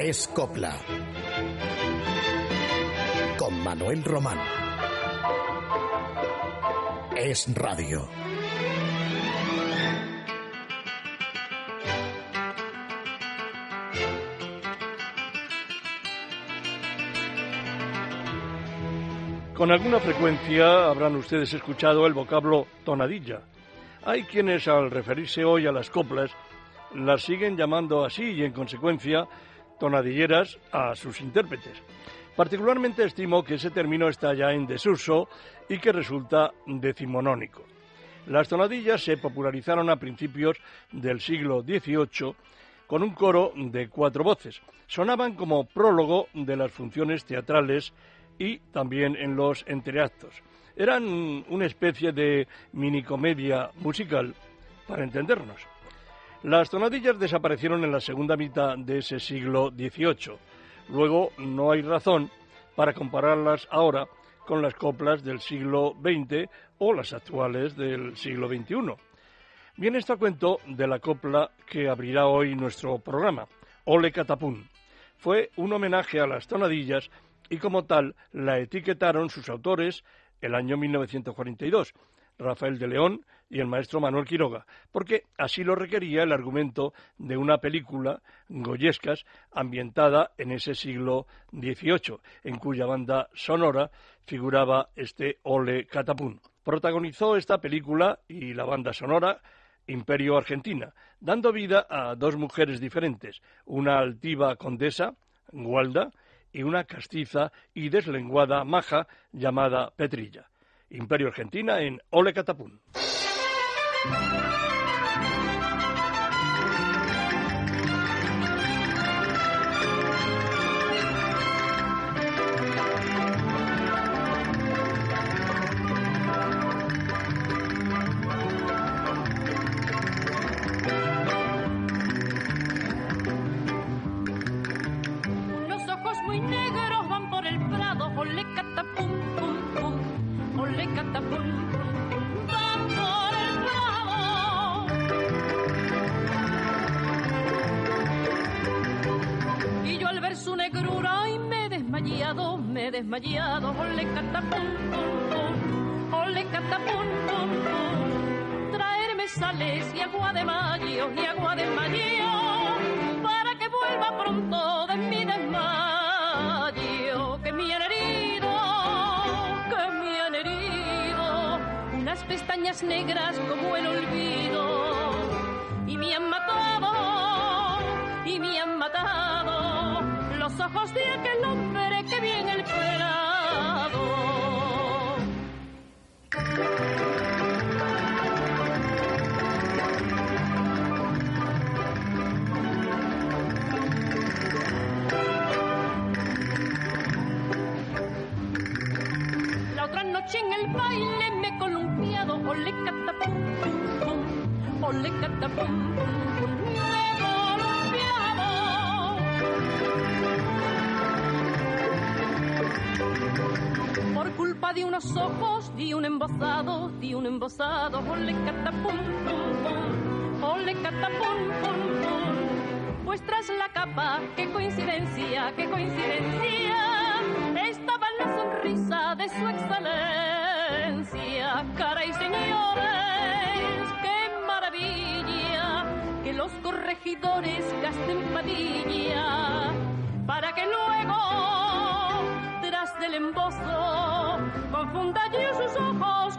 Es Copla. Con Manuel Román. Es Radio. Con alguna frecuencia habrán ustedes escuchado el vocablo tonadilla. Hay quienes al referirse hoy a las coplas las siguen llamando así y en consecuencia tonadilleras a sus intérpretes. Particularmente estimo que ese término está ya en desuso y que resulta decimonónico. Las tonadillas se popularizaron a principios del siglo XVIII con un coro de cuatro voces. Sonaban como prólogo de las funciones teatrales y también en los entreactos. Eran una especie de minicomedia musical, para entendernos. Las tonadillas desaparecieron en la segunda mitad de ese siglo XVIII. Luego no hay razón para compararlas ahora con las coplas del siglo XX o las actuales del siglo XXI. Bien, esto cuento de la copla que abrirá hoy nuestro programa, Ole Catapún. Fue un homenaje a las tonadillas y como tal la etiquetaron sus autores el año 1942, Rafael de León y el maestro Manuel Quiroga, porque así lo requería el argumento de una película, Goyescas, ambientada en ese siglo XVIII, en cuya banda sonora figuraba este Ole Catapún. Protagonizó esta película y la banda sonora Imperio Argentina, dando vida a dos mujeres diferentes, una altiva condesa, Gualda, y una castiza y deslenguada maja llamada Petrilla. Imperio Argentina en Ole Catapún. Bye. Embosado, ole catapum, pum, pum, ole catapum, pum, pum. Pues tras la capa, qué coincidencia, qué coincidencia, estaba la sonrisa de su excelencia. Cara y señores, qué maravilla, que los corregidores gasten padilla, para que luego tras del embozo confunda yo sus ojos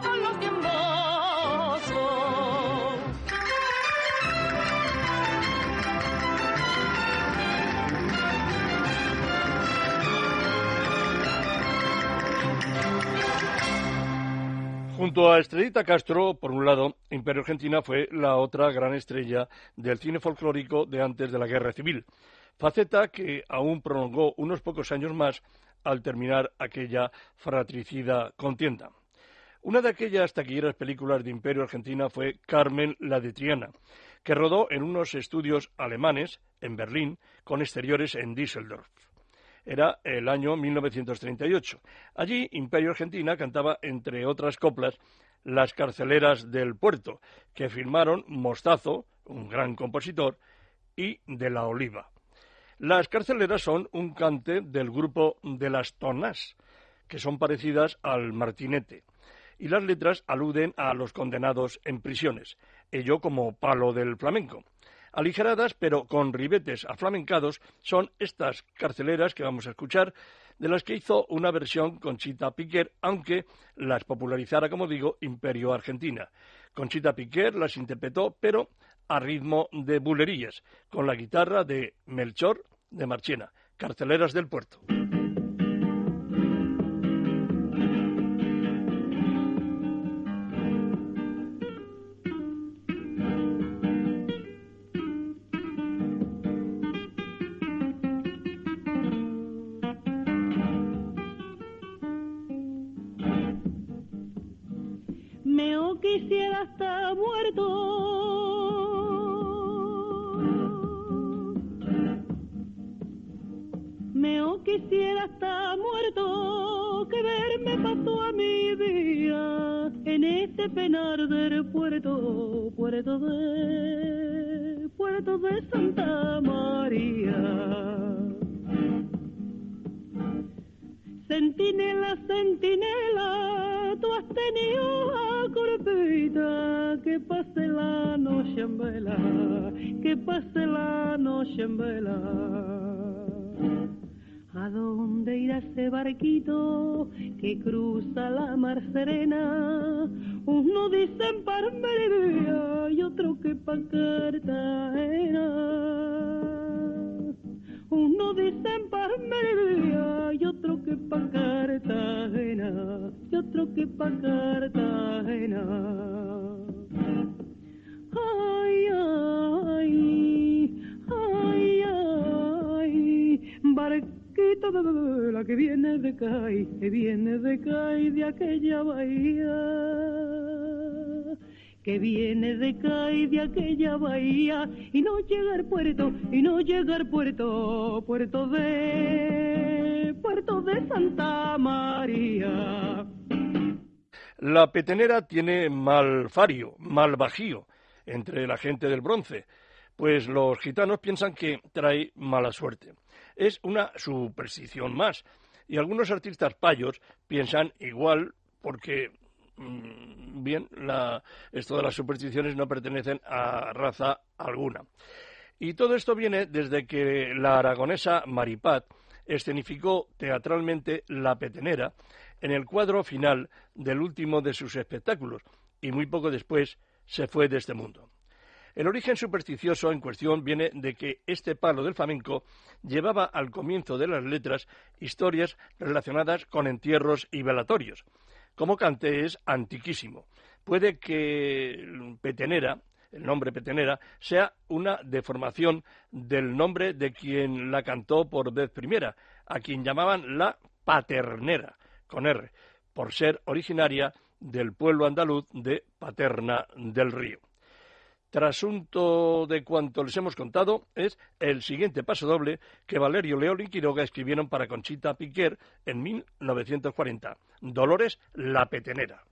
Junto a Estrellita Castro, por un lado, Imperio Argentina fue la otra gran estrella del cine folclórico de antes de la Guerra Civil, faceta que aún prolongó unos pocos años más al terminar aquella fratricida contienda. Una de aquellas taquilleras películas de Imperio Argentina fue Carmen la de Triana, que rodó en unos estudios alemanes en Berlín con exteriores en Düsseldorf. Era el año 1938. Allí Imperio Argentina cantaba, entre otras coplas, Las carceleras del puerto, que firmaron Mostazo, un gran compositor, y De la Oliva. Las carceleras son un cante del grupo de las tonas, que son parecidas al martinete, y las letras aluden a los condenados en prisiones, ello como palo del flamenco. Aligeradas, pero con ribetes aflamencados, son estas carceleras que vamos a escuchar, de las que hizo una versión Conchita Piquer, aunque las popularizara, como digo, Imperio Argentina. Conchita Piquer las interpretó, pero a ritmo de bulerías, con la guitarra de Melchor de Marchena, Carceleras del Puerto. Petenera tiene mal fario, mal bajío entre la gente del bronce, pues los gitanos piensan que trae mala suerte. Es una superstición más, y algunos artistas payos piensan igual porque, mm, bien, esto de las supersticiones no pertenecen a raza alguna. Y todo esto viene desde que la aragonesa Maripat escenificó teatralmente La Petenera en el cuadro final del último de sus espectáculos y muy poco después se fue de este mundo. El origen supersticioso en cuestión viene de que este palo del flamenco llevaba al comienzo de las letras historias relacionadas con entierros y velatorios. Como cante es antiquísimo. Puede que Petenera, el nombre Petenera, sea una deformación del nombre de quien la cantó por vez primera, a quien llamaban la Paternera, con R, por ser originaria del pueblo andaluz de Paterna del Río trasunto de cuanto les hemos contado es el siguiente paso doble que Valerio León y Quiroga escribieron para Conchita Piquer en 1940. Dolores la Petenera.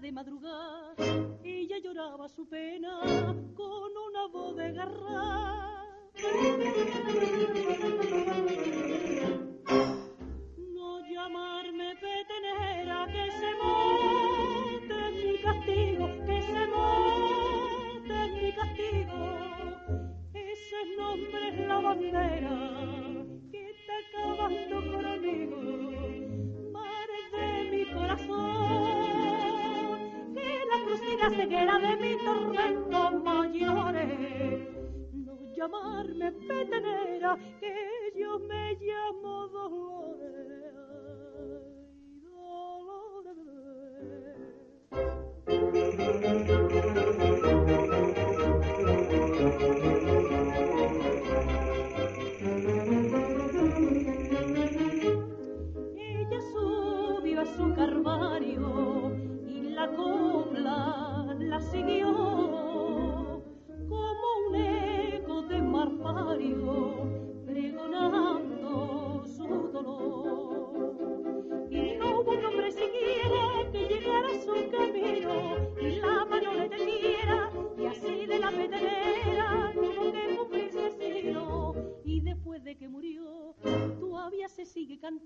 De madrugada, ella lloraba su pena con una voz de garra. No llamarme petenera, que se monte mi castigo, que se monte mi castigo. Ese nombre es la bandera que está acabando conmigo, la ceguera de mi tormento mayores. No llamarme petenera, que yo me llamo Dolores. Ella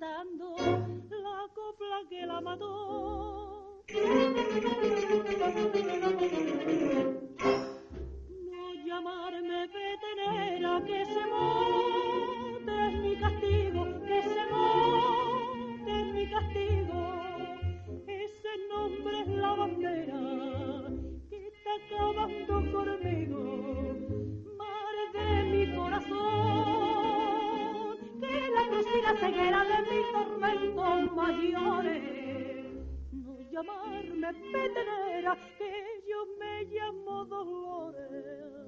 la copla que la mató. No llamarme petenera que se monte petenera, que yo me llamo Dolores.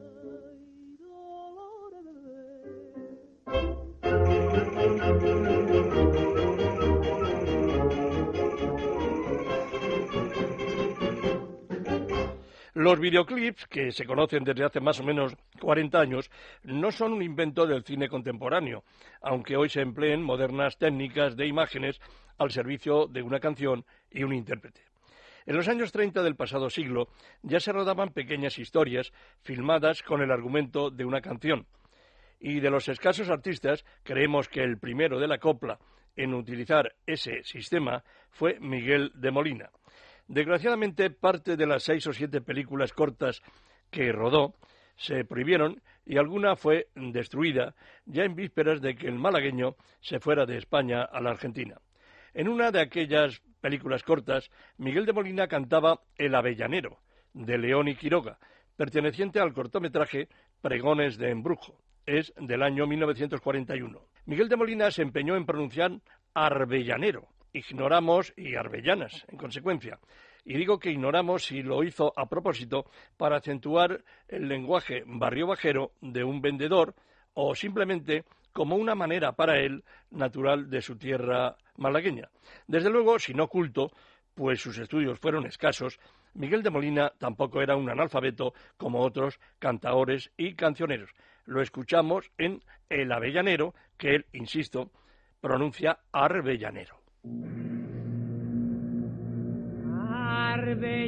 Los videoclips, que se conocen desde hace más o menos 40 años, no son un invento del cine contemporáneo, aunque hoy se empleen modernas técnicas de imágenes al servicio de una canción y un intérprete. En los años 30 del pasado siglo ya se rodaban pequeñas historias filmadas con el argumento de una canción. Y de los escasos artistas, creemos que el primero de la copla en utilizar ese sistema fue Miguel de Molina. Desgraciadamente, parte de las seis o siete películas cortas que rodó se prohibieron y alguna fue destruida ya en vísperas de que el malagueño se fuera de España a la Argentina. En una de aquellas películas cortas, Miguel de Molina cantaba El Avellanero, de León y Quiroga, perteneciente al cortometraje Pregones de Embrujo. Es del año 1941. Miguel de Molina se empeñó en pronunciar Arbellanero, ignoramos y arbellanas, en consecuencia. Y digo que ignoramos si lo hizo a propósito para acentuar el lenguaje barrio bajero de un vendedor o simplemente como una manera para él natural de su tierra malagueña. Desde luego, si no culto, pues sus estudios fueron escasos, Miguel de Molina tampoco era un analfabeto como otros cantaores y cancioneros. Lo escuchamos en El Avellanero, que él, insisto, pronuncia Arbellanero. Arbellana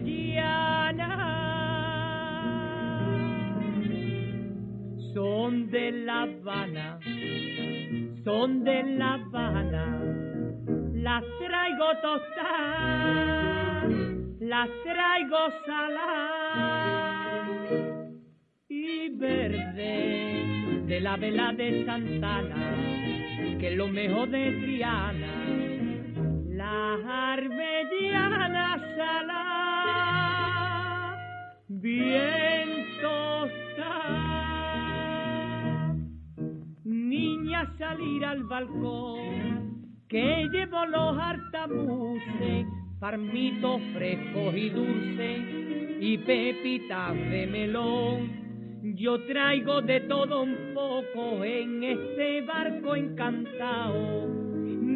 son de La Habana, son de La Habana, las traigo tostadas, las traigo saladas y verde de la vela de Santana, que es lo mejor de Triana la arbellana sala, bien tostada. Niña salir al balcón, que llevo los hartabuces, farmitos frescos y dulces, y pepitas de melón. Yo traigo de todo un poco en este barco encantado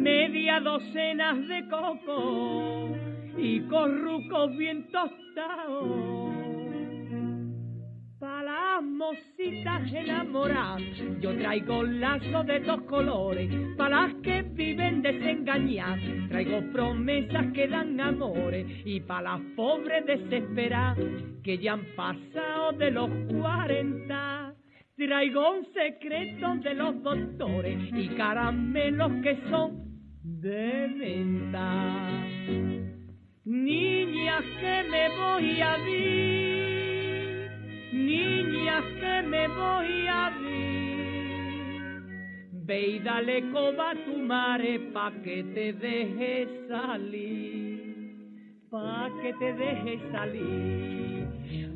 media docenas de coco y corrucos bien tostados. Mositas enamoradas, yo traigo lazos de dos colores, para las que viven desengañadas, traigo promesas que dan amores, y para las pobres desesperadas, que ya han pasado de los cuarenta. Traigo un secreto de los doctores y caramelos que son de menta. Niñas que me voy a ver, niñas que me voy a ver. Ve y dale coba a tu mare pa' que te deje salir, pa' que te deje salir.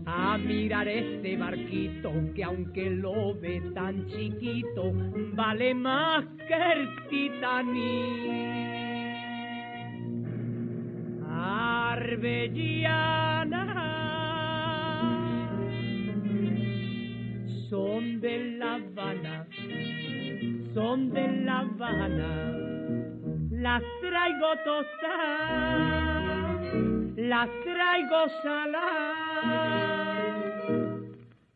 a mirar este barquito que aunque lo ve tan chiquito, vale más que el Titanic. Arbellana son de La Habana, son de La Habana, las traigo tostadas, las traigo saladas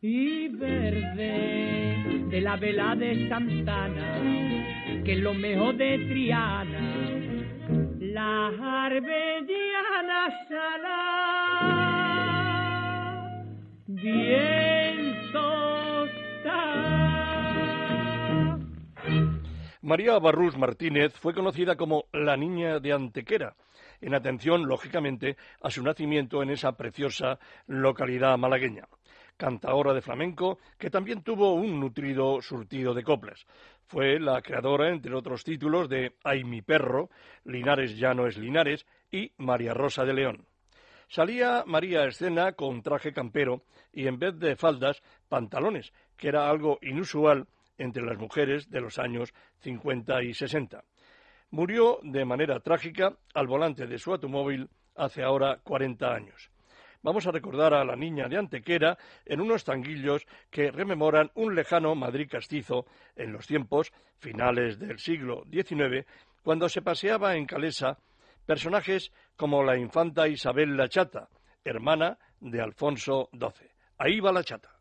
y verde de la vela de Santana, que es lo mejor de Triana la arbellana sala, bien María Barrús Martínez fue conocida como la Niña de Antequera, en atención, lógicamente, a su nacimiento en esa preciosa localidad malagueña cantaora de flamenco, que también tuvo un nutrido surtido de coplas. Fue la creadora, entre otros títulos, de Ay mi perro, Linares ya no es Linares y María Rosa de León. Salía María a escena con traje campero y en vez de faldas, pantalones, que era algo inusual entre las mujeres de los años 50 y 60. Murió de manera trágica al volante de su automóvil hace ahora 40 años vamos a recordar a la niña de Antequera en unos tanguillos que rememoran un lejano Madrid castizo en los tiempos finales del siglo XIX, cuando se paseaba en Calesa personajes como la infanta Isabel la Chata, hermana de Alfonso XII. Ahí va la chata.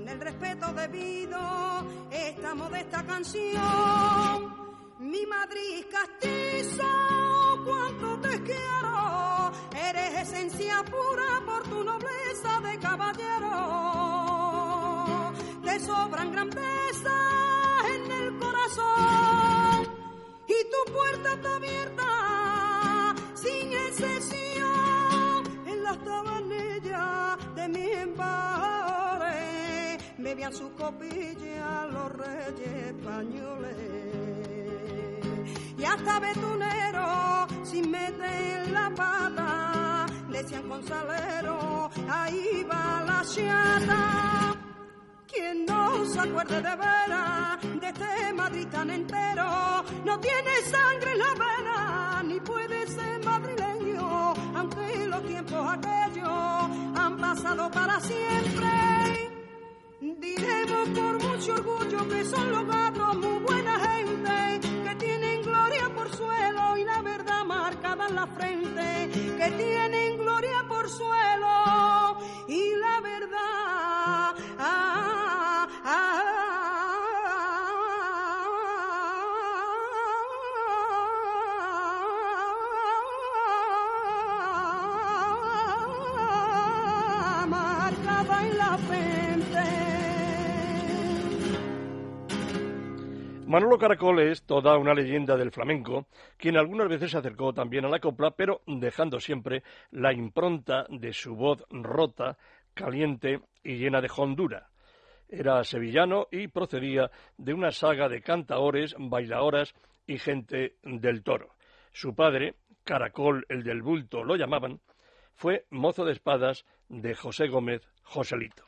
con el respeto debido, esta modesta canción. Mi Madrid castizo, cuánto te quiero, eres esencia pura por tu nobleza de caballero. Te sobran grandeza bebían su copilla los reyes españoles y hasta betunero sin meter la pata decían con salero ahí va la chata quien no se acuerde de veras de este Madrid tan entero no tiene sangre en la vena ni puede ser madrileño, aunque los tiempos aquellos han pasado para siempre. Diremos por mucho orgullo que son los gatos muy buena gente, que tienen gloria por suelo y la verdad marcada en la frente, que tienen gloria por suelo y la verdad. Ah, ah, Manolo Caracol es toda una leyenda del flamenco, quien algunas veces se acercó también a la copla, pero dejando siempre la impronta de su voz rota, caliente y llena de hondura. Era sevillano y procedía de una saga de cantaores, bailadoras y gente del toro. Su padre, Caracol el del bulto lo llamaban, fue mozo de espadas de José Gómez Joselito.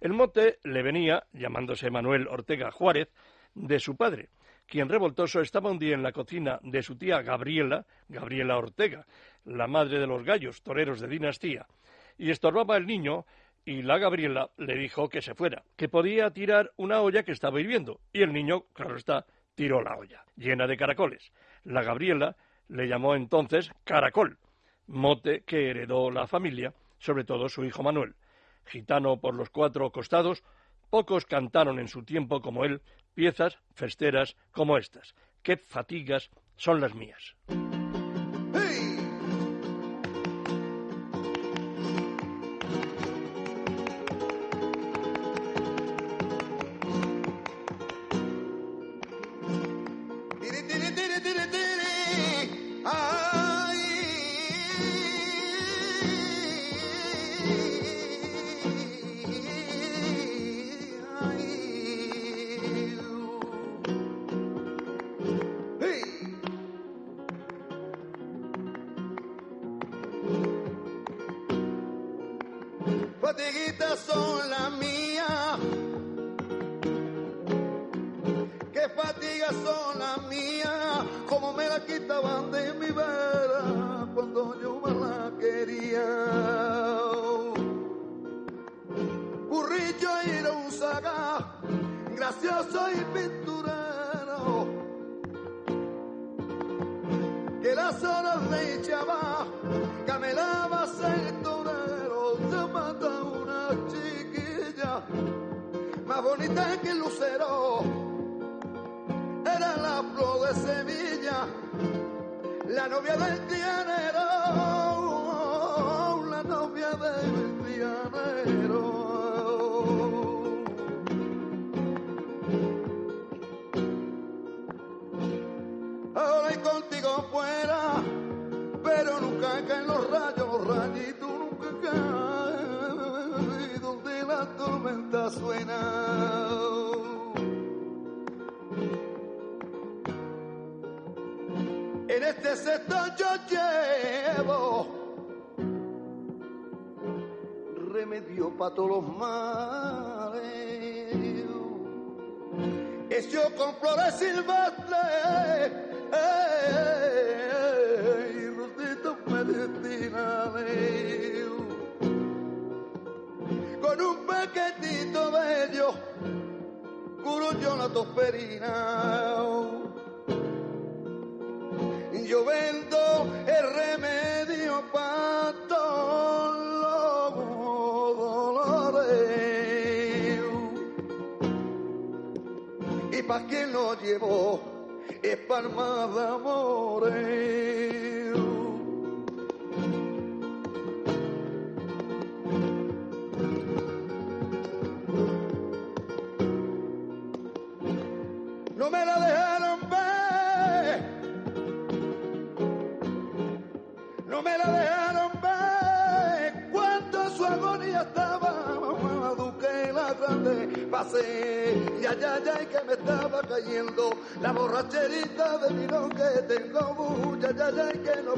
El mote le venía, llamándose Manuel Ortega Juárez, de su padre, quien revoltoso estaba un día en la cocina de su tía Gabriela, Gabriela Ortega, la madre de los gallos, toreros de dinastía, y estorbaba el niño y la Gabriela le dijo que se fuera, que podía tirar una olla que estaba hirviendo, y el niño, claro está, tiró la olla, llena de caracoles. La Gabriela le llamó entonces Caracol, mote que heredó la familia, sobre todo su hijo Manuel. Gitano por los cuatro costados, pocos cantaron en su tiempo como él piezas festeras como estas. ¡Qué fatigas son las mías! Quitaban de mi vera cuando yo me la quería. Currillo y un saga, gracioso y pinturero, que las horas le echaba, camelaba el torero, se mata una chiquilla, más bonita que el lucero, era la flor de Sevilla, la novia del trianero, la novia del trianero. Ahora y contigo fuera, pero nunca caen los rayos, los rayitos nunca caen donde la tormenta suena. En este sector yo llevo remedio para todos los males. Es yo con flores silvestres eh, y rositas medicinales. Con un paquetito de ellos curo yo la tosperina. Yo vendo el remedio para todos los dolores. Y para quien lo llevó es palma de amores. No me la dejaron no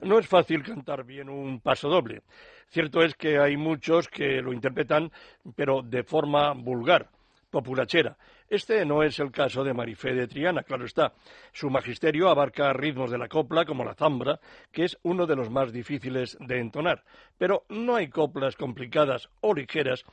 No es fácil cantar bien un paso doble. Cierto es que hay muchos que lo interpretan, pero de forma vulgar, populachera. Este no es el caso de Marifé de Triana, claro está. Su magisterio abarca ritmos de la copla, como la zambra, que es uno de los más difíciles de entonar. Pero no hay coplas complicadas o ligeras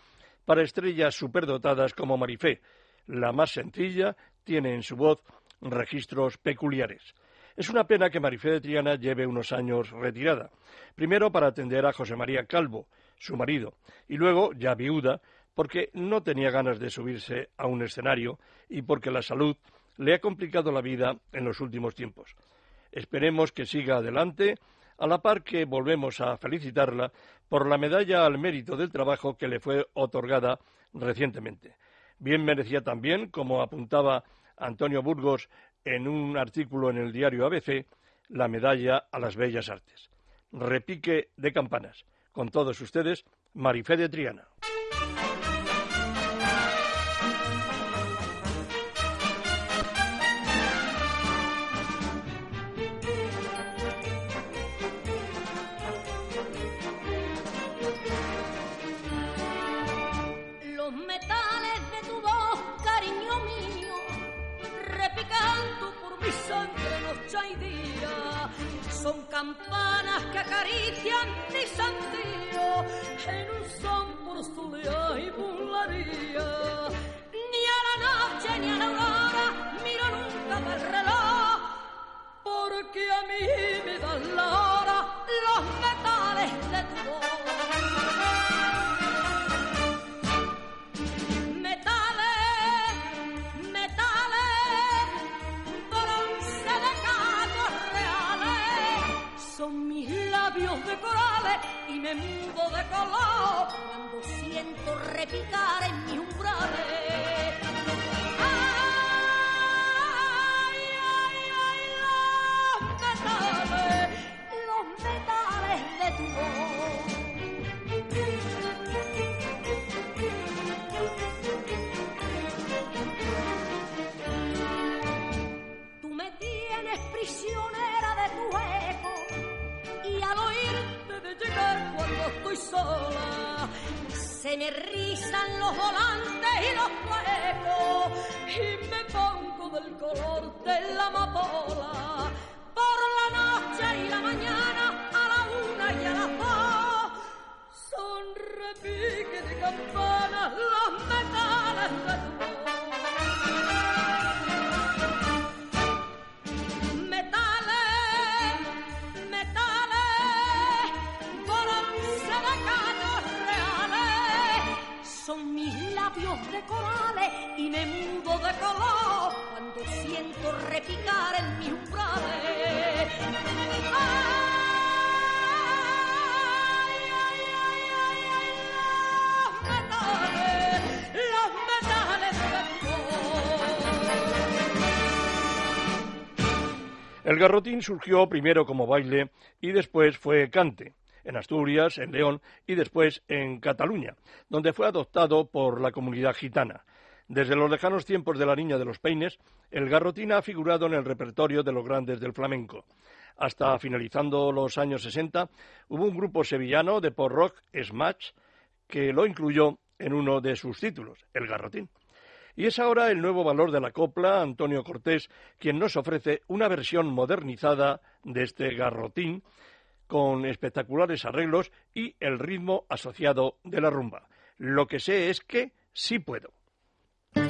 para estrellas superdotadas como Marifé. La más sencilla tiene en su voz registros peculiares. Es una pena que Marifé de Triana lleve unos años retirada. Primero para atender a José María Calvo, su marido, y luego, ya viuda, porque no tenía ganas de subirse a un escenario y porque la salud le ha complicado la vida en los últimos tiempos. Esperemos que siga adelante, a la par que volvemos a felicitarla por la medalla al mérito del trabajo que le fue otorgada recientemente. Bien merecía también, como apuntaba Antonio Burgos en un artículo en el diario ABC, la medalla a las bellas artes. Repique de campanas. Con todos ustedes, Marifé de Triana. Son campanas que acarician mi sandío en un son por soleá y burlaría. Ni a la noche ni a la aurora miro nunca del reloj, porque a mí me dan la hora los metales de tu me mudo de color cuando siento repicar en mis umbrales. Sola. Se me rizan los volantes y los huecos y me pongo del color de la amapola. Por la noche y la mañana, a la una y a las dos, son repiques de campanas los metales de tu voz. Labios de corales y me mudo de color cuando siento repicar en mis umbrales. Ay, ay. El garrotín surgió primero como baile y después fue cante, en Asturias, en León y después en Cataluña, donde fue adoptado por la comunidad gitana. Desde los lejanos tiempos de la Niña de los Peines, el garrotín ha figurado en el repertorio de los grandes del flamenco. Hasta finalizando los años 60, hubo un grupo sevillano de pop rock, Smash, que lo incluyó en uno de sus títulos, el garrotín. Y es ahora el nuevo valor de la copla, Antonio Cortés, quien nos ofrece una versión modernizada de este garrotín, con espectaculares arreglos y el ritmo asociado de la rumba. Lo que sé es que sí puedo. Puede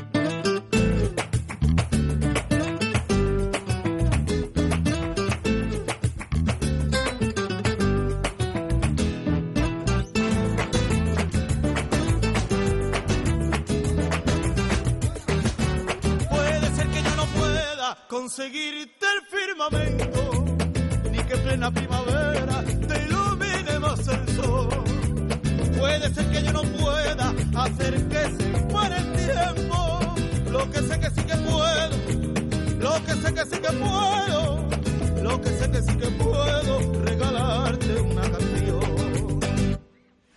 ser que yo no pueda conseguirte el firmamento, que en plena primavera te ilumine más el sol. Puede ser que yo no pueda hacer que se muera el tiempo. Lo que sé que sí que puedo, lo que sé que sí que puedo, lo que sé que sí que puedo, regalarte una canción.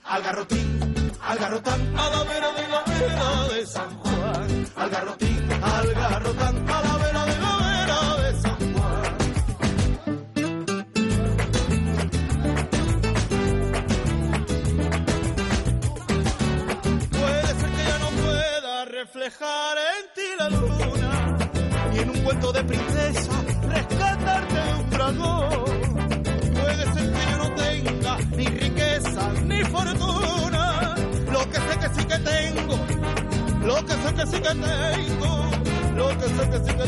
Al garrotín, al garrotán, a la vera de la vera de San Juan. Al garrotín, al garrotán, a la reflejar en ti la luna, ni en un cuento de princesa rescatarte de un dragón. Puede ser que yo no tenga ni riqueza ni fortuna, lo que sé que sí que tengo, lo que sé que sí que tengo, lo que sé que sí que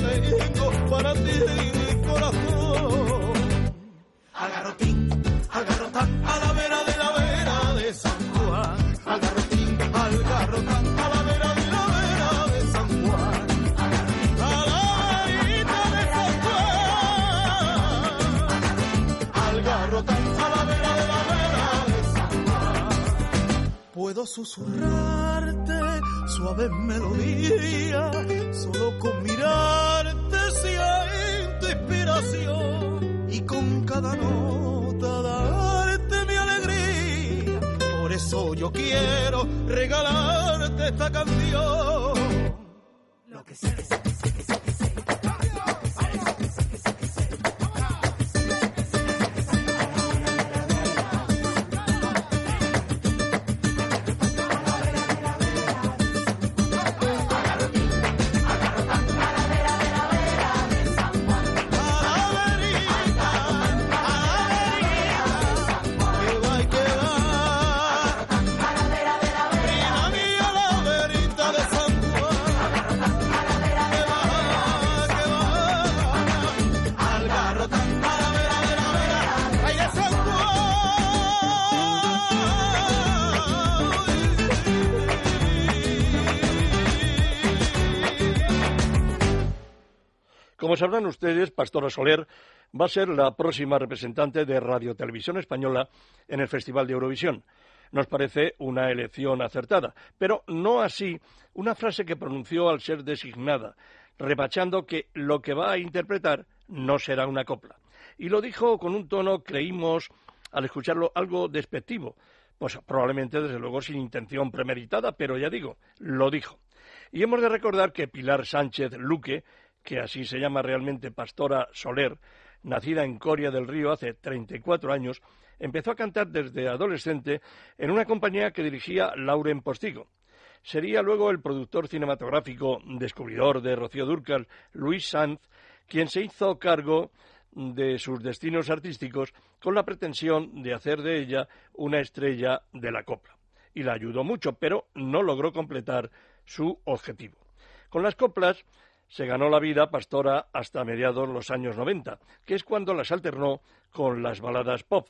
tengo para ti, mi corazón. Al garrotín, Puedo susurrarte suave melodía, solo con mirarte siento inspiración y con cada nota darte mi alegría. Por eso yo quiero regalarte esta canción. Lo que Como sabrán ustedes, Pastora Soler va a ser la próxima representante de Radio Televisión Española en el Festival de Eurovisión. Nos parece una elección acertada, pero no así una frase que pronunció al ser designada, rebachando que lo que va a interpretar no será una copla. Y lo dijo con un tono, creímos, al escucharlo, algo despectivo. Pues probablemente, desde luego, sin intención premeditada, pero ya digo, lo dijo. Y hemos de recordar que Pilar Sánchez Luque, que así se llama realmente Pastora Soler, nacida en Coria del Río hace 34 años, empezó a cantar desde adolescente en una compañía que dirigía Lauren Postigo. Sería luego el productor cinematográfico descubridor de Rocío Dúrcal, Luis Sanz, quien se hizo cargo de sus destinos artísticos con la pretensión de hacer de ella una estrella de la copla. Y la ayudó mucho, pero no logró completar su objetivo. Con las coplas se ganó la vida pastora hasta mediados los años 90, que es cuando las alternó con las baladas pop,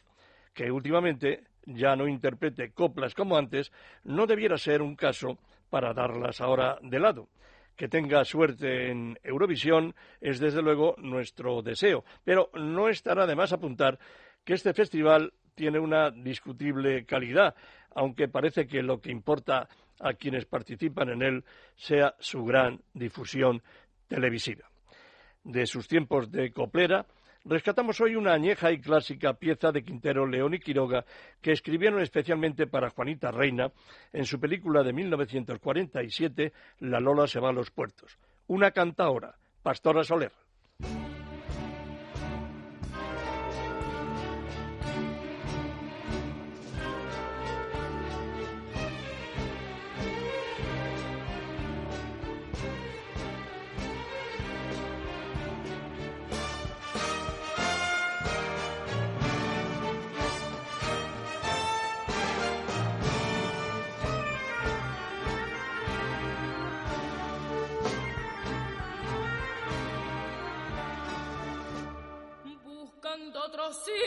que últimamente ya no interprete coplas como antes, no debiera ser un caso para darlas ahora de lado. Que tenga suerte en Eurovisión es desde luego nuestro deseo, pero no estará de más apuntar que este festival tiene una discutible calidad, aunque parece que lo que importa a quienes participan en él sea su gran difusión televisiva. De sus tiempos de coplera, rescatamos hoy una añeja y clásica pieza de Quintero, León y Quiroga que escribieron especialmente para Juanita Reina en su película de 1947 La Lola se va a los puertos. Una cantaora, Pastora Soler. Otro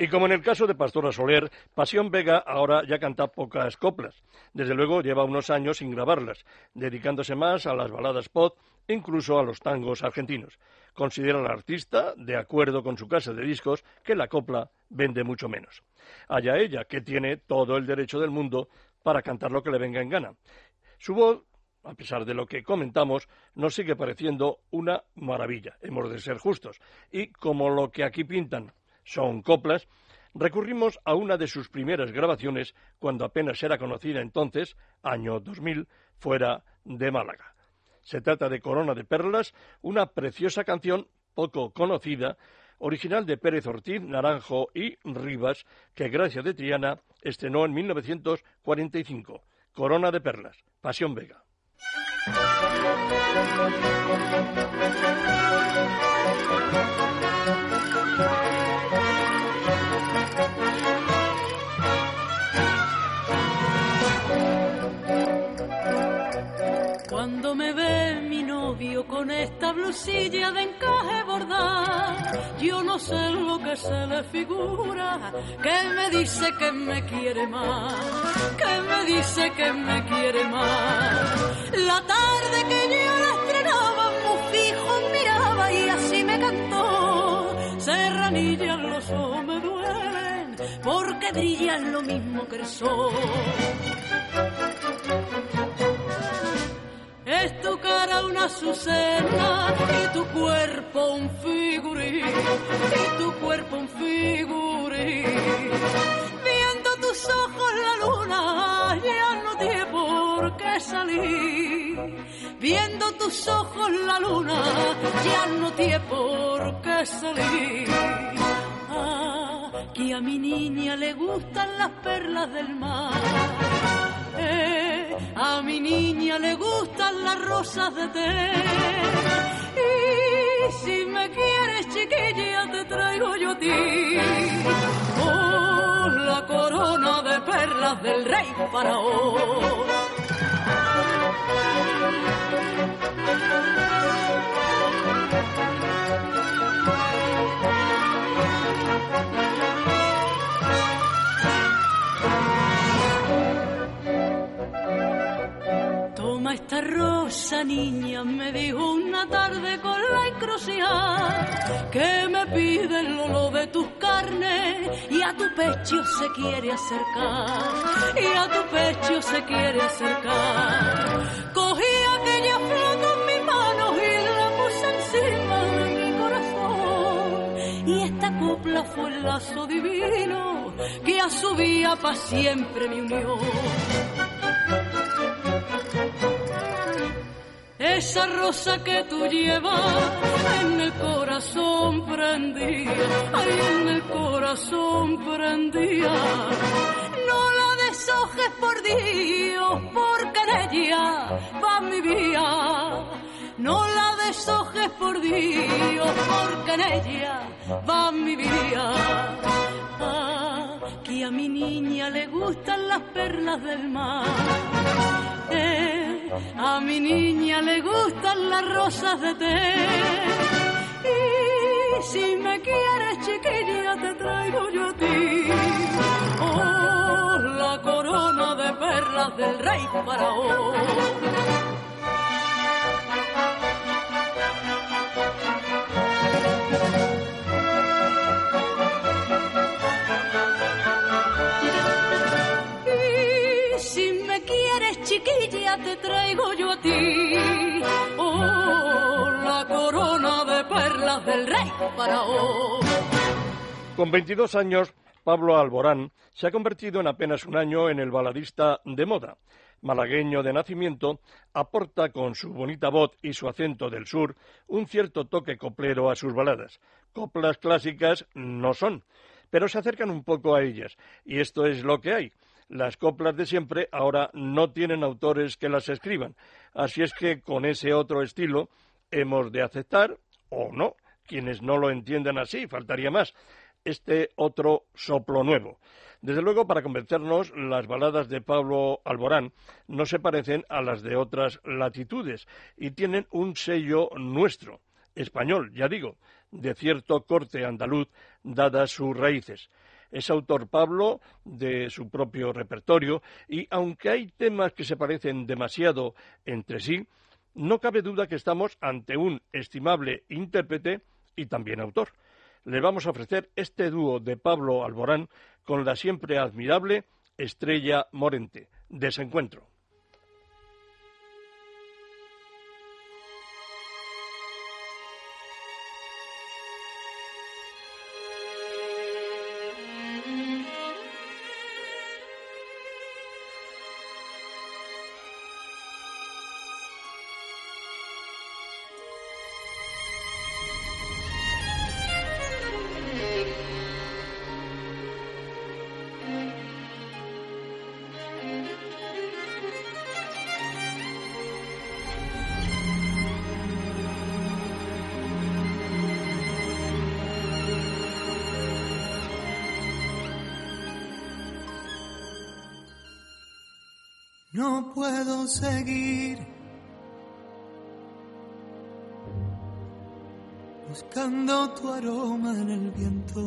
Y como en el caso de Pastora Soler, Pasión Vega ahora ya canta pocas coplas. Desde luego lleva unos años sin grabarlas, dedicándose más a las baladas pop incluso a los tangos argentinos. Considera al artista, de acuerdo con su casa de discos, que la copla vende mucho menos. Allá ella, que tiene todo el derecho del mundo para cantar lo que le venga en gana. Su voz a pesar de lo que comentamos, nos sigue pareciendo una maravilla. Hemos de ser justos. Y como lo que aquí pintan son coplas, recurrimos a una de sus primeras grabaciones cuando apenas era conocida entonces, año 2000, fuera de Málaga. Se trata de Corona de Perlas, una preciosa canción poco conocida, original de Pérez Ortiz, Naranjo y Rivas, que gracias de Triana estrenó en 1945. Corona de Perlas, Pasión Vega. Esta blusilla de encaje bordar, yo no sé lo que se le figura, que me dice que me quiere más, que me dice que me quiere más. La tarde que yo la estrenaba, muy fijo miraba y así me cantó. Serranillas los ojos me duelen, porque brillan lo mismo que el sol. Es tu cara una azucena y tu cuerpo un figurín, y tu cuerpo un figurín. Viendo tus ojos la luna ya no tiene por qué salir. Viendo tus ojos la luna ya no tiene por qué salir. Ah, que a mi niña le gustan las perlas del mar. A mi niña le gustan las rosas de té. Y si me quieres, chiquilla, te traigo yo a ti. Oh, la corona de perlas del rey faraón. Esta rosa, niña, me dijo una tarde con la encrucijada que me pide el olor de tus carnes y a tu pecho se quiere acercar, y a tu pecho se quiere acercar. Cogí aquella flota en mis manos y la puse encima de mi corazón. Y esta copla fue el lazo divino que a su vía para siempre me unió. Esa rosa que tú llevas en el corazón prendía, ay, en el corazón prendía. No la deshojes por Dios, porque en ella va mi vida. No la deshojes por Dios, porque en ella va mi vida. Ah, que a mi niña le gustan las perlas del mar. Eh, a mi niña le gustan las rosas de té. Y si me quieres, chiquilla, te traigo yo a ti. Oh, la corona de perlas del rey faraón. Te traigo yo a ti. Oh, la corona de perlas del rey faraón. Con 22 años, Pablo Alborán se ha convertido en apenas un año en el baladista de moda. Malagueño de nacimiento, aporta con su bonita voz y su acento del sur un cierto toque coplero a sus baladas. Coplas clásicas no son, pero se acercan un poco a ellas, y esto es lo que hay. Las coplas de siempre ahora no tienen autores que las escriban, así es que con ese otro estilo hemos de aceptar, o no, quienes no lo entiendan así, faltaría más, este otro soplo nuevo. Desde luego, para convencernos, las baladas de Pablo Alborán no se parecen a las de otras latitudes y tienen un sello nuestro, español, ya digo, de cierto corte andaluz, dadas sus raíces. Es autor Pablo de su propio repertorio y aunque hay temas que se parecen demasiado entre sí, no cabe duda que estamos ante un estimable intérprete y también autor. Le vamos a ofrecer este dúo de Pablo Alborán con la siempre admirable Estrella Morente. Desencuentro. No puedo seguir buscando tu aroma en el viento.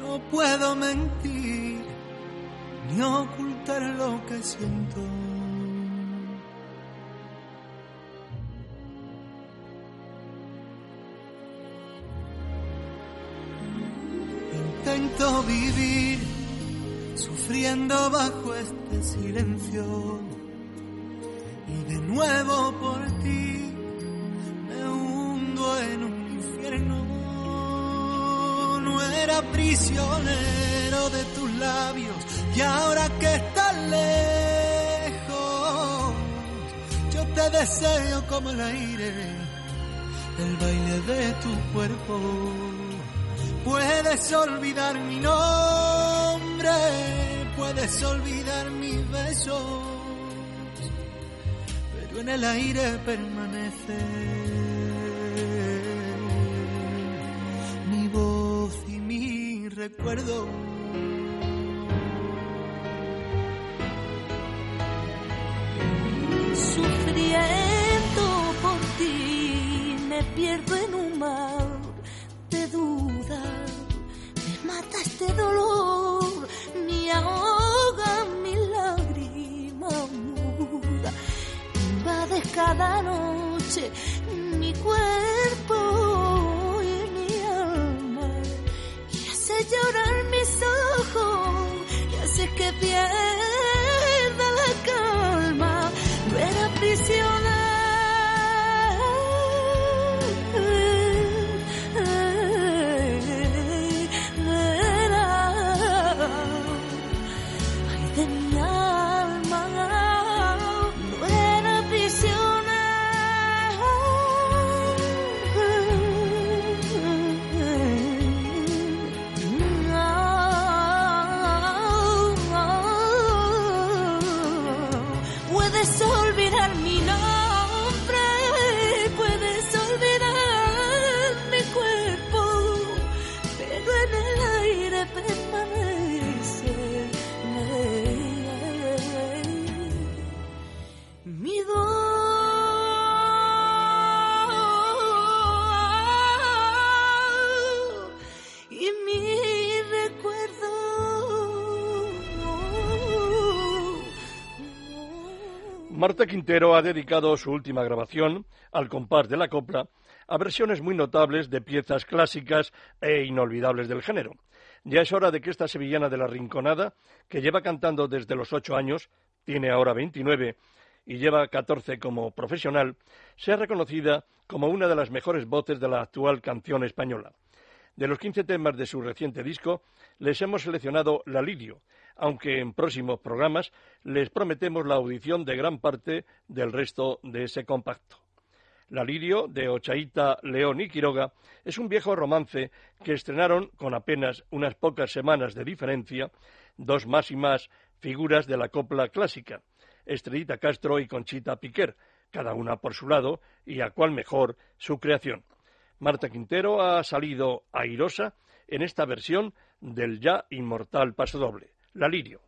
No puedo mentir ni ocultar lo que siento. Este silencio y de nuevo por ti me hundo en un infierno. No era prisionero de tus labios y ahora que estás lejos yo te deseo como el aire, el baile de tu cuerpo. Puedes olvidar mi nombre, puedes olvidar mis besos, pero en el aire permanece mi voz y mi recuerdo. Sufriendo por ti me pierdo en cuerpo y mi alma, y hace llorar mis ojos, y hace que pierda Quintero ha dedicado su última grabación, al compás de la copla, a versiones muy notables de piezas clásicas e inolvidables del género. Ya es hora de que esta sevillana de la Rinconada, que lleva cantando desde los ocho años, tiene ahora 29 y lleva 14 como profesional, sea reconocida como una de las mejores voces de la actual canción española. De los 15 temas de su reciente disco, les hemos seleccionado La Lirio, aunque en próximos programas les prometemos la audición de gran parte del resto de ese compacto. La Lirio, de Ochaíta, León y Quiroga, es un viejo romance que estrenaron con apenas unas pocas semanas de diferencia dos más figuras de la copla clásica, Estrellita Castro y Conchita Piquer, cada una por su lado, y a cuál mejor su creación. Marta Quintero ha salido airosa en esta versión del ya inmortal pasodoble, La Lirio.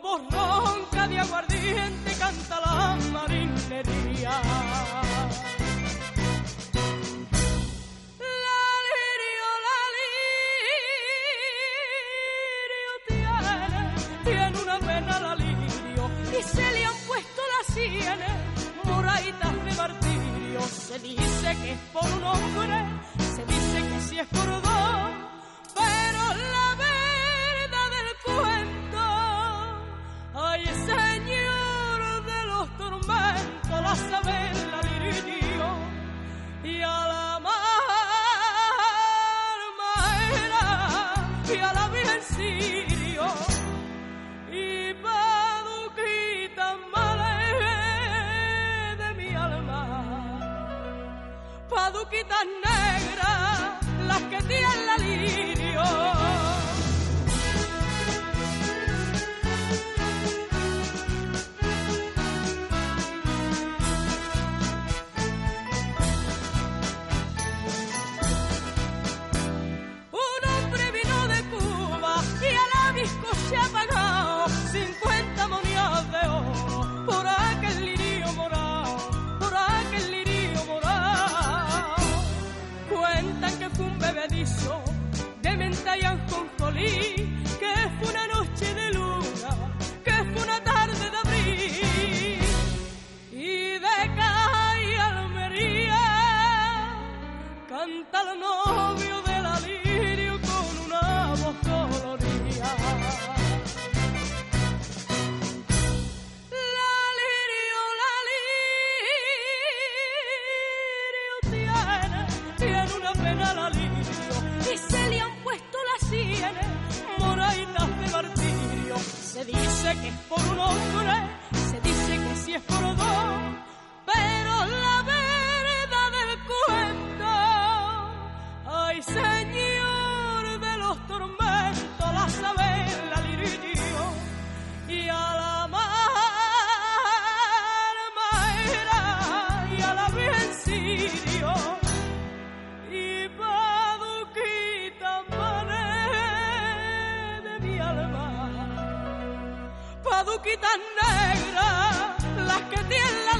con voz ronca de aguardiente canta la marinería. La lirio, la lirio tiene, tiene una pena la lirio y se le han puesto las sienes moraitas de martirio. Se dice que es por un hombre, se dice que si es por dos paduquitas negras las que tienen la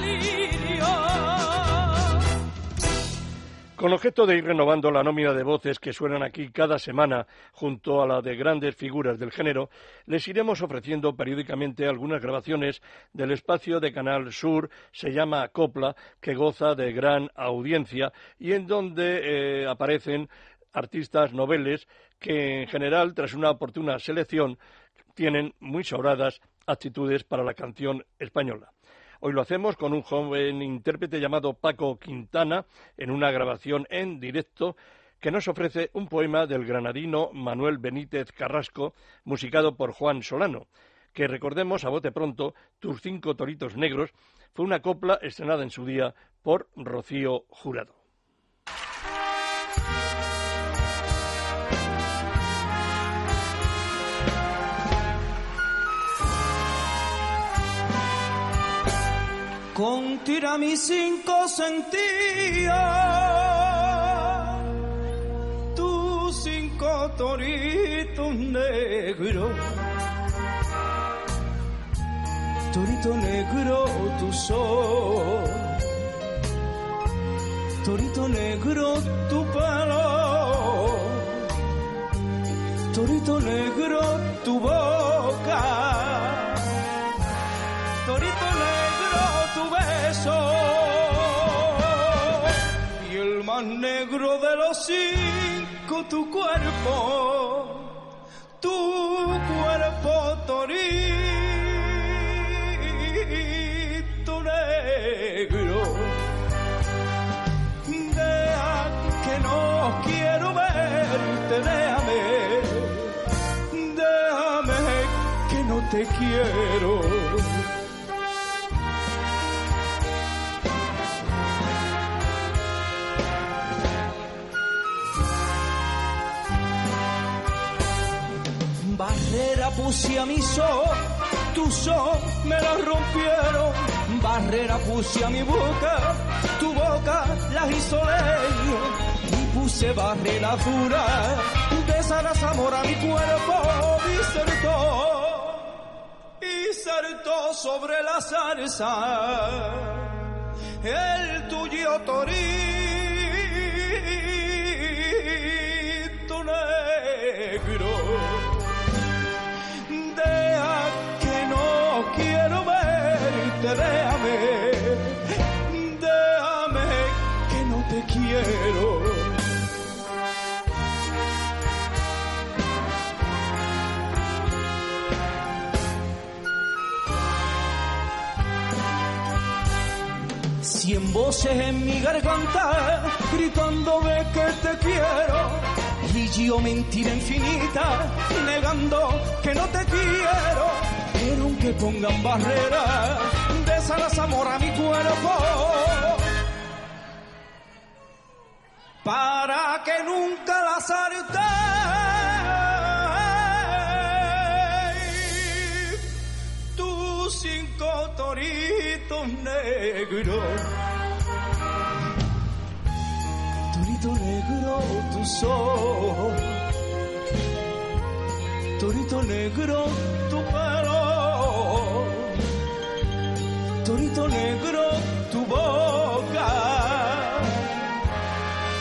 Con objeto de ir renovando la nómina de voces que suenan aquí cada semana junto a la de grandes figuras del género, les iremos ofreciendo periódicamente algunas grabaciones del espacio de Canal Sur, se llama Copla, que goza de gran audiencia y en donde eh, aparecen artistas noveles que en general, tras una oportuna selección, tienen muy sobradas actitudes para la canción española. Hoy lo hacemos con un joven intérprete llamado Paco Quintana en una grabación en directo que nos ofrece un poema del granadino Manuel Benítez Carrasco, musicado por Juan Solano, que recordemos a bote pronto, Tus cinco toritos negros, fue una copla estrenada en su día por Rocío Jurado. Con tira mis cinco sentidos, tus cinco toritos negros, torito negro tu sol, torito negro tu pelo, torito negro tu boca, negro de los cinco tu cuerpo, tu cuerpo torito negro. Deja que no quiero verte, déjame, déjame que no te quiero. Puse a mi sol, tu sol me la rompieron. Barrera puse a mi boca, tu boca la hizo leño. Y puse barrera dura, de esa amor a mi cuerpo disertó, disertó sobre la zarza. El tuyo torito voces en mi garganta gritando ve que te quiero. Y yo mentira infinita negando que no te quiero. Pero aunque pongan barreras, de amor a mi cuerpo. Para que nunca la tus cinco toritos negros. Torito negro tu pelo, torito negro tu boca,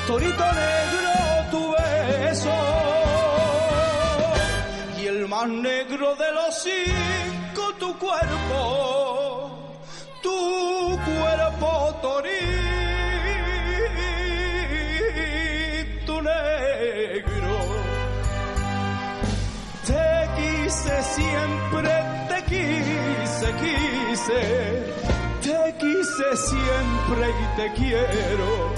torito negro tu beso. Y el más negro de los cinco tu cuerpo, tu cuerpo torito. Siempre, te quise, quise. Te quise siempre y te quiero.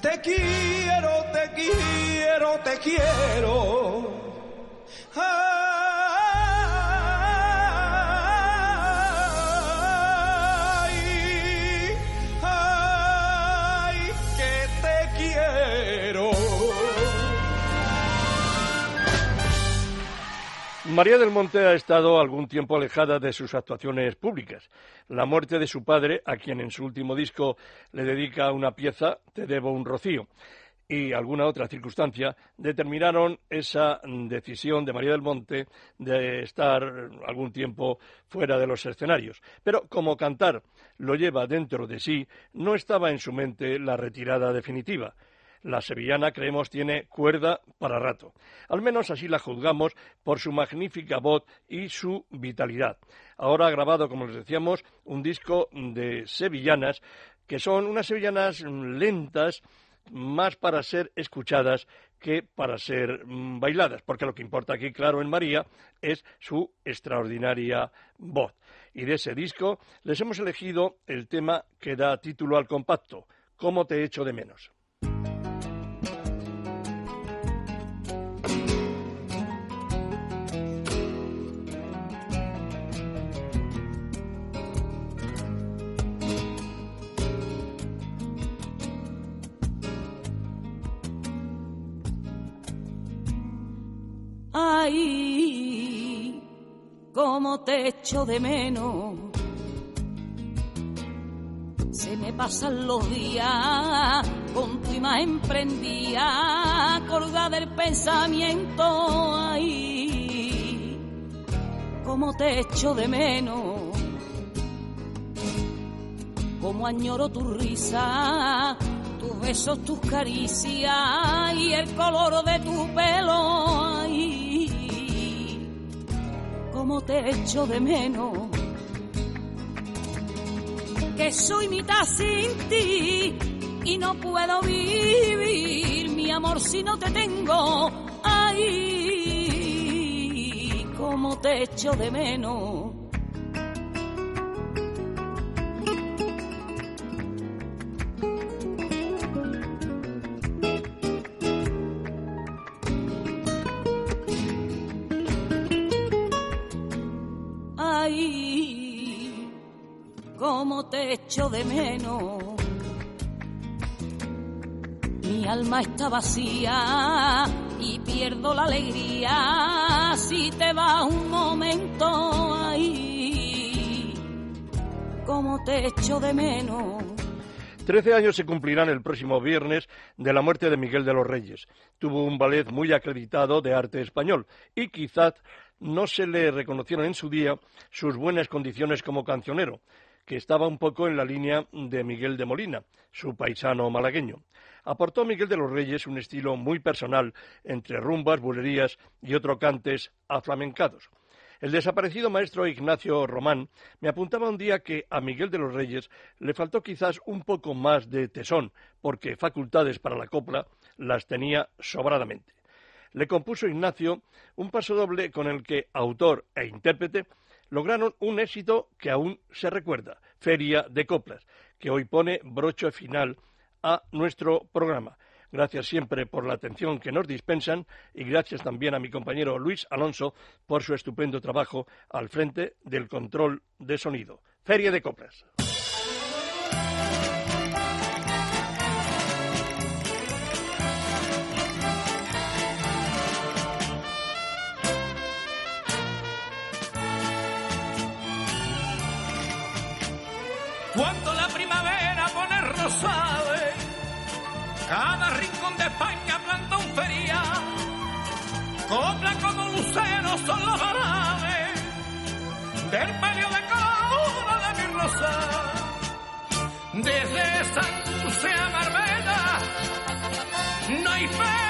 Te quiero, te quiero, te quiero. María del Monte ha estado algún tiempo alejada de sus actuaciones públicas. La muerte de su padre, a quien en su último disco le dedica una pieza, Te debo un rocío, y alguna otra circunstancia determinaron esa decisión de María del Monte de estar algún tiempo fuera de los escenarios. Pero como cantar lo lleva dentro de sí, no estaba en su mente la retirada definitiva la sevillana creemos tiene cuerda para rato. Al menos así la juzgamos por su magnífica voz y su vitalidad. Ahora ha grabado, como les decíamos, un disco de sevillanas que son unas sevillanas lentas, más para ser escuchadas que para ser mm, bailadas, porque lo que importa aquí, claro, en María es su extraordinaria voz. Y de ese disco les hemos elegido el tema que da título al compacto, ¿Cómo te echo de menos? Cómo te echo de menos. Se me pasan los días con tu imagen prendida, acordada del pensamiento. Ay, cómo te echo de menos. Cómo añoro tu risa, tus besos, tus caricias y el color de tu pelo. Cómo te echo de menos. Que soy mitad sin ti y no puedo vivir mi amor si no te tengo. Ay, cómo te echo de menos. Echo de menos. Mi alma está vacía y pierdo la alegría si te vas un momento ahí. Como te echo de menos. Trece años se cumplirán el próximo viernes de la muerte de Miguel de los Reyes. Tuvo un ballet muy acreditado de arte español y quizás no se le reconocieron en su día sus buenas condiciones como cancionero que estaba un poco en la línea de Miguel de Molina, su paisano malagueño. Aportó Miguel de los Reyes un estilo muy personal entre rumbas, bulerías y otros cantes aflamencados. El desaparecido maestro Ignacio Román me apuntaba un día que a Miguel de los Reyes le faltó quizás un poco más de tesón, porque facultades para la copla las tenía sobradamente. Le compuso Ignacio un paso doble con el que autor e intérprete lograron un éxito que aún se recuerda, Feria de Coplas, que hoy pone broche final a nuestro programa. Gracias siempre por la atención que nos dispensan y gracias también a mi compañero Luis Alonso por su estupendo trabajo al frente del control de sonido. Feria de Coplas. Feria, copla como luceros son los varales del medio de color de mi rosa. Desde San a Marbella no hay feria